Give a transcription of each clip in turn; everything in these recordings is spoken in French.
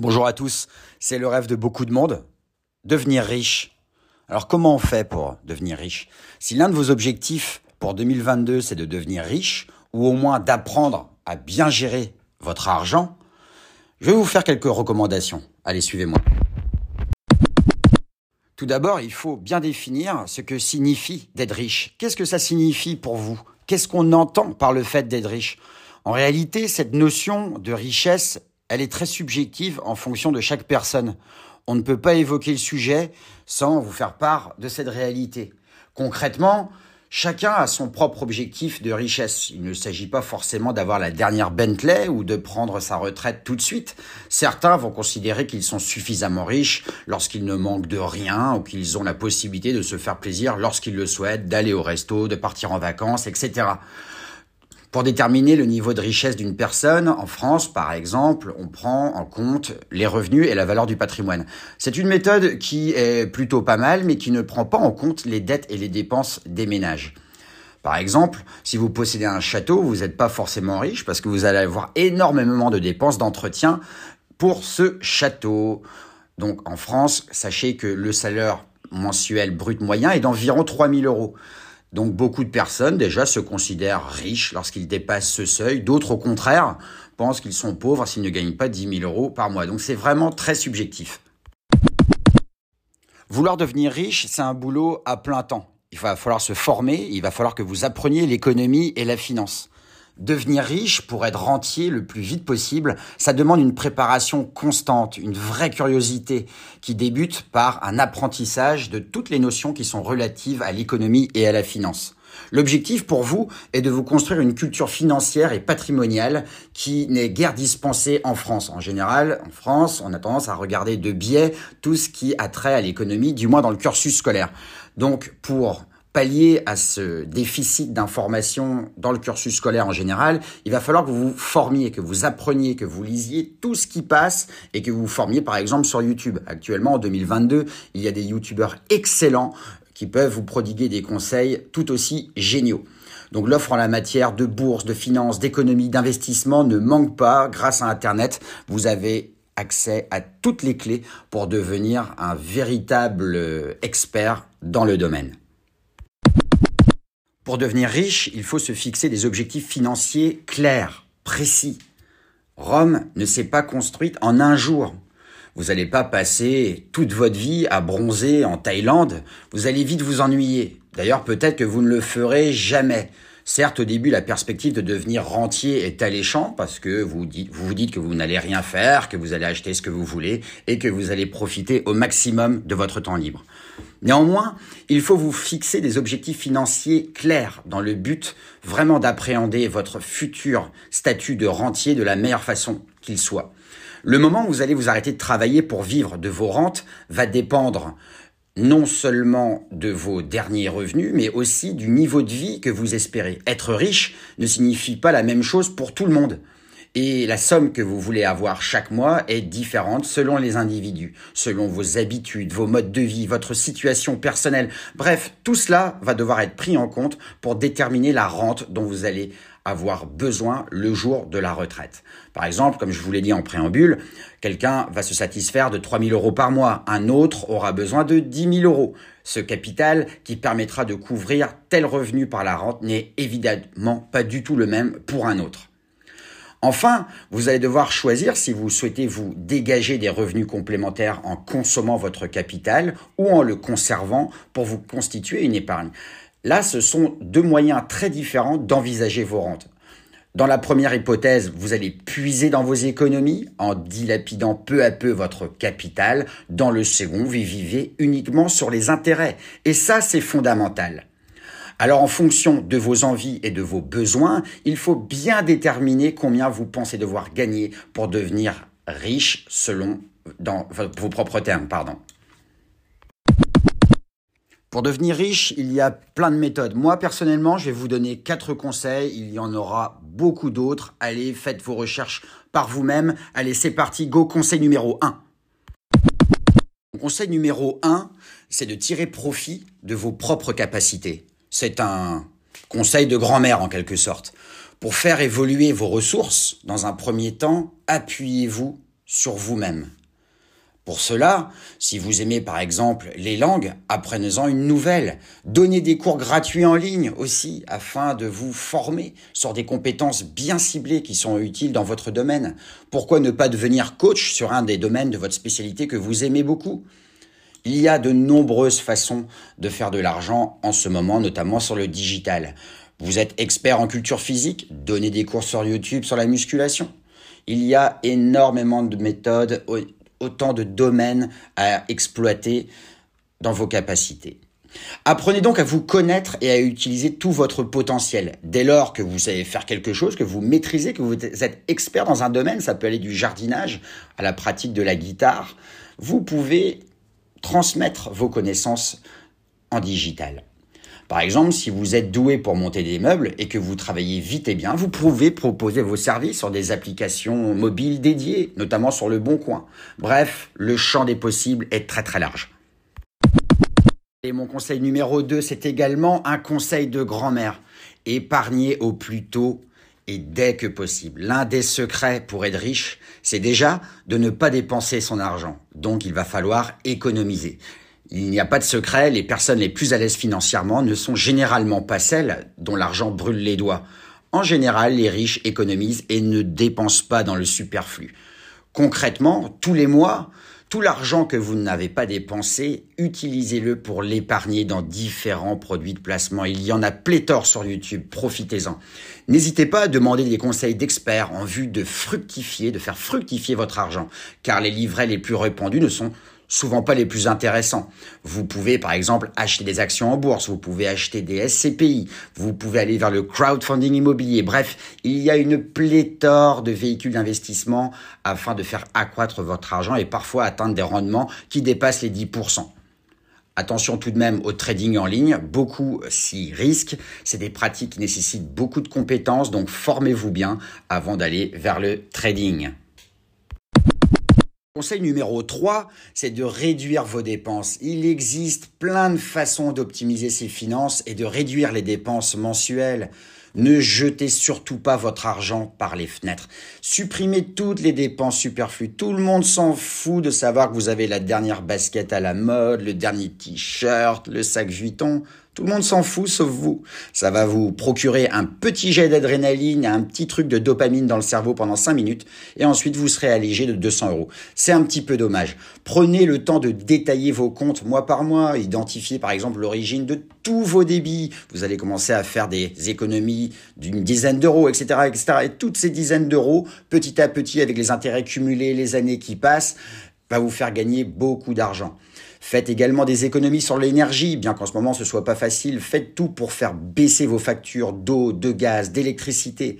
Bonjour à tous, c'est le rêve de beaucoup de monde, devenir riche. Alors comment on fait pour devenir riche? Si l'un de vos objectifs pour 2022 c'est de devenir riche, ou au moins d'apprendre à bien gérer votre argent, je vais vous faire quelques recommandations. Allez, suivez-moi. Tout d'abord, il faut bien définir ce que signifie d'être riche. Qu'est-ce que ça signifie pour vous? Qu'est-ce qu'on entend par le fait d'être riche? En réalité, cette notion de richesse, elle est très subjective en fonction de chaque personne. On ne peut pas évoquer le sujet sans vous faire part de cette réalité. Concrètement, chacun a son propre objectif de richesse. Il ne s'agit pas forcément d'avoir la dernière Bentley ou de prendre sa retraite tout de suite. Certains vont considérer qu'ils sont suffisamment riches lorsqu'ils ne manquent de rien ou qu'ils ont la possibilité de se faire plaisir lorsqu'ils le souhaitent, d'aller au resto, de partir en vacances, etc. Pour déterminer le niveau de richesse d'une personne, en France par exemple, on prend en compte les revenus et la valeur du patrimoine. C'est une méthode qui est plutôt pas mal, mais qui ne prend pas en compte les dettes et les dépenses des ménages. Par exemple, si vous possédez un château, vous n'êtes pas forcément riche parce que vous allez avoir énormément de dépenses d'entretien pour ce château. Donc en France, sachez que le salaire mensuel brut moyen est d'environ 3000 euros. Donc beaucoup de personnes déjà se considèrent riches lorsqu'ils dépassent ce seuil. D'autres au contraire pensent qu'ils sont pauvres s'ils ne gagnent pas 10 000 euros par mois. Donc c'est vraiment très subjectif. Vouloir devenir riche, c'est un boulot à plein temps. Il va falloir se former, il va falloir que vous appreniez l'économie et la finance. Devenir riche pour être rentier le plus vite possible, ça demande une préparation constante, une vraie curiosité qui débute par un apprentissage de toutes les notions qui sont relatives à l'économie et à la finance. L'objectif pour vous est de vous construire une culture financière et patrimoniale qui n'est guère dispensée en France. En général, en France, on a tendance à regarder de biais tout ce qui a trait à l'économie, du moins dans le cursus scolaire. Donc, pour pallier à ce déficit d'information dans le cursus scolaire en général, il va falloir que vous vous formiez, que vous appreniez, que vous lisiez tout ce qui passe et que vous vous formiez par exemple sur YouTube. Actuellement, en 2022, il y a des YouTubeurs excellents qui peuvent vous prodiguer des conseils tout aussi géniaux. Donc l'offre en la matière de bourse, de finance, d'économie, d'investissement ne manque pas. Grâce à Internet, vous avez accès à toutes les clés pour devenir un véritable expert dans le domaine. Pour devenir riche, il faut se fixer des objectifs financiers clairs, précis. Rome ne s'est pas construite en un jour. Vous n'allez pas passer toute votre vie à bronzer en Thaïlande, vous allez vite vous ennuyer. D'ailleurs, peut-être que vous ne le ferez jamais. Certes, au début, la perspective de devenir rentier est alléchant parce que vous vous dites que vous n'allez rien faire, que vous allez acheter ce que vous voulez et que vous allez profiter au maximum de votre temps libre. Néanmoins, il faut vous fixer des objectifs financiers clairs dans le but vraiment d'appréhender votre futur statut de rentier de la meilleure façon qu'il soit. Le moment où vous allez vous arrêter de travailler pour vivre de vos rentes va dépendre non seulement de vos derniers revenus, mais aussi du niveau de vie que vous espérez. Être riche ne signifie pas la même chose pour tout le monde. Et la somme que vous voulez avoir chaque mois est différente selon les individus, selon vos habitudes, vos modes de vie, votre situation personnelle. Bref, tout cela va devoir être pris en compte pour déterminer la rente dont vous allez avoir besoin le jour de la retraite. Par exemple, comme je vous l'ai dit en préambule, quelqu'un va se satisfaire de 3 000 euros par mois, un autre aura besoin de 10 000 euros. Ce capital qui permettra de couvrir tel revenu par la rente n'est évidemment pas du tout le même pour un autre. Enfin, vous allez devoir choisir si vous souhaitez vous dégager des revenus complémentaires en consommant votre capital ou en le conservant pour vous constituer une épargne. Là, ce sont deux moyens très différents d'envisager vos rentes. Dans la première hypothèse, vous allez puiser dans vos économies en dilapidant peu à peu votre capital. Dans le second, vous vivez uniquement sur les intérêts. Et ça, c'est fondamental. Alors en fonction de vos envies et de vos besoins, il faut bien déterminer combien vous pensez devoir gagner pour devenir riche selon vos propres termes, pardon. Pour devenir riche, il y a plein de méthodes. Moi, personnellement, je vais vous donner quatre conseils. Il y en aura beaucoup d'autres. Allez, faites vos recherches par vous-même. Allez, c'est parti. Go, conseil numéro 1. Conseil numéro 1, c'est de tirer profit de vos propres capacités. C'est un conseil de grand-mère en quelque sorte. Pour faire évoluer vos ressources, dans un premier temps, appuyez-vous sur vous-même. Pour cela, si vous aimez par exemple les langues, apprenez-en une nouvelle. Donnez des cours gratuits en ligne aussi afin de vous former sur des compétences bien ciblées qui sont utiles dans votre domaine. Pourquoi ne pas devenir coach sur un des domaines de votre spécialité que vous aimez beaucoup? Il y a de nombreuses façons de faire de l'argent en ce moment, notamment sur le digital. Vous êtes expert en culture physique, donnez des cours sur YouTube sur la musculation. Il y a énormément de méthodes, autant de domaines à exploiter dans vos capacités. Apprenez donc à vous connaître et à utiliser tout votre potentiel. Dès lors que vous savez faire quelque chose, que vous maîtrisez, que vous êtes expert dans un domaine, ça peut aller du jardinage à la pratique de la guitare, vous pouvez transmettre vos connaissances en digital. Par exemple, si vous êtes doué pour monter des meubles et que vous travaillez vite et bien, vous pouvez proposer vos services sur des applications mobiles dédiées, notamment sur le Bon Coin. Bref, le champ des possibles est très très large. Et mon conseil numéro 2, c'est également un conseil de grand-mère. Épargnez au plus tôt et dès que possible. L'un des secrets pour être riche, c'est déjà de ne pas dépenser son argent. Donc il va falloir économiser. Il n'y a pas de secret, les personnes les plus à l'aise financièrement ne sont généralement pas celles dont l'argent brûle les doigts. En général, les riches économisent et ne dépensent pas dans le superflu. Concrètement, tous les mois, tout l'argent que vous n'avez pas dépensé, utilisez-le pour l'épargner dans différents produits de placement. Il y en a pléthore sur YouTube, profitez-en. N'hésitez pas à demander des conseils d'experts en vue de fructifier, de faire fructifier votre argent, car les livrets les plus répandus ne sont souvent pas les plus intéressants. Vous pouvez par exemple acheter des actions en bourse, vous pouvez acheter des SCPI, vous pouvez aller vers le crowdfunding immobilier. Bref, il y a une pléthore de véhicules d'investissement afin de faire accroître votre argent et parfois atteindre des rendements qui dépassent les 10%. Attention tout de même au trading en ligne, beaucoup s'y risquent. C'est des pratiques qui nécessitent beaucoup de compétences, donc formez-vous bien avant d'aller vers le trading. Conseil numéro 3, c'est de réduire vos dépenses. Il existe plein de façons d'optimiser ses finances et de réduire les dépenses mensuelles. Ne jetez surtout pas votre argent par les fenêtres. Supprimez toutes les dépenses superflues. Tout le monde s'en fout de savoir que vous avez la dernière basket à la mode, le dernier t-shirt, le sac Vuitton. Tout le monde s'en fout sauf vous. Ça va vous procurer un petit jet d'adrénaline, un petit truc de dopamine dans le cerveau pendant 5 minutes et ensuite vous serez allégé de 200 euros. C'est un petit peu dommage. Prenez le temps de détailler vos comptes mois par mois, identifiez par exemple l'origine de tous vos débits. Vous allez commencer à faire des économies d'une dizaine d'euros, etc., etc. Et toutes ces dizaines d'euros, petit à petit, avec les intérêts cumulés, les années qui passent, va vous faire gagner beaucoup d'argent. Faites également des économies sur l'énergie, bien qu'en ce moment ce soit pas facile. Faites tout pour faire baisser vos factures d'eau, de gaz, d'électricité.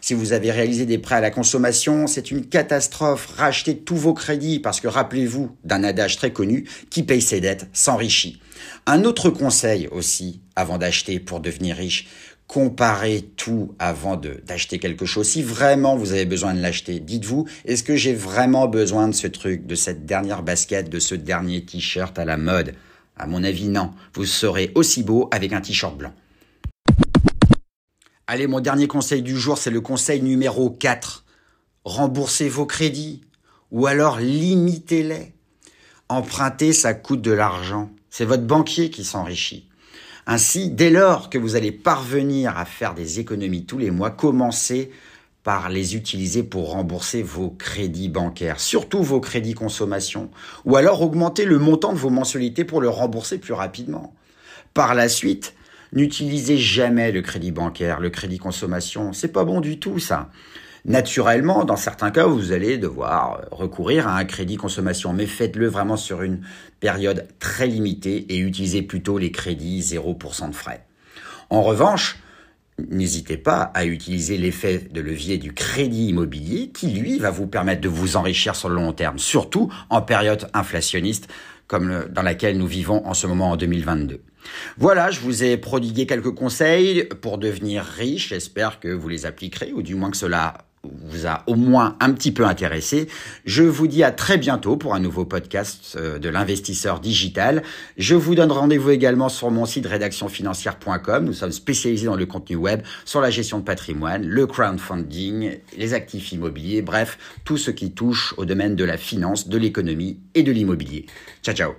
Si vous avez réalisé des prêts à la consommation, c'est une catastrophe. Rachetez tous vos crédits parce que rappelez-vous d'un adage très connu, qui paye ses dettes s'enrichit. Un autre conseil aussi, avant d'acheter pour devenir riche, comparez tout avant d'acheter quelque chose. Si vraiment vous avez besoin de l'acheter, dites-vous, est-ce que j'ai vraiment besoin de ce truc, de cette dernière basket, de ce dernier t-shirt à la mode? À mon avis, non. Vous serez aussi beau avec un t-shirt blanc. Allez, mon dernier conseil du jour, c'est le conseil numéro 4. Remboursez vos crédits ou alors limitez-les. Emprunter, ça coûte de l'argent. C'est votre banquier qui s'enrichit. Ainsi, dès lors que vous allez parvenir à faire des économies tous les mois, commencez par les utiliser pour rembourser vos crédits bancaires, surtout vos crédits consommation, ou alors augmenter le montant de vos mensualités pour le rembourser plus rapidement. Par la suite, n'utilisez jamais le crédit bancaire, le crédit consommation, c'est pas bon du tout ça. Naturellement, dans certains cas, vous allez devoir recourir à un crédit consommation, mais faites-le vraiment sur une période très limitée et utilisez plutôt les crédits 0% de frais. En revanche, n'hésitez pas à utiliser l'effet de levier du crédit immobilier qui, lui, va vous permettre de vous enrichir sur le long terme, surtout en période inflationniste comme dans laquelle nous vivons en ce moment en 2022. Voilà, je vous ai prodigué quelques conseils pour devenir riche. J'espère que vous les appliquerez ou du moins que cela vous a au moins un petit peu intéressé. Je vous dis à très bientôt pour un nouveau podcast euh, de l'investisseur digital. Je vous donne rendez-vous également sur mon site rédactionfinancière.com. Nous sommes spécialisés dans le contenu web, sur la gestion de patrimoine, le crowdfunding, les actifs immobiliers, bref, tout ce qui touche au domaine de la finance, de l'économie et de l'immobilier. Ciao ciao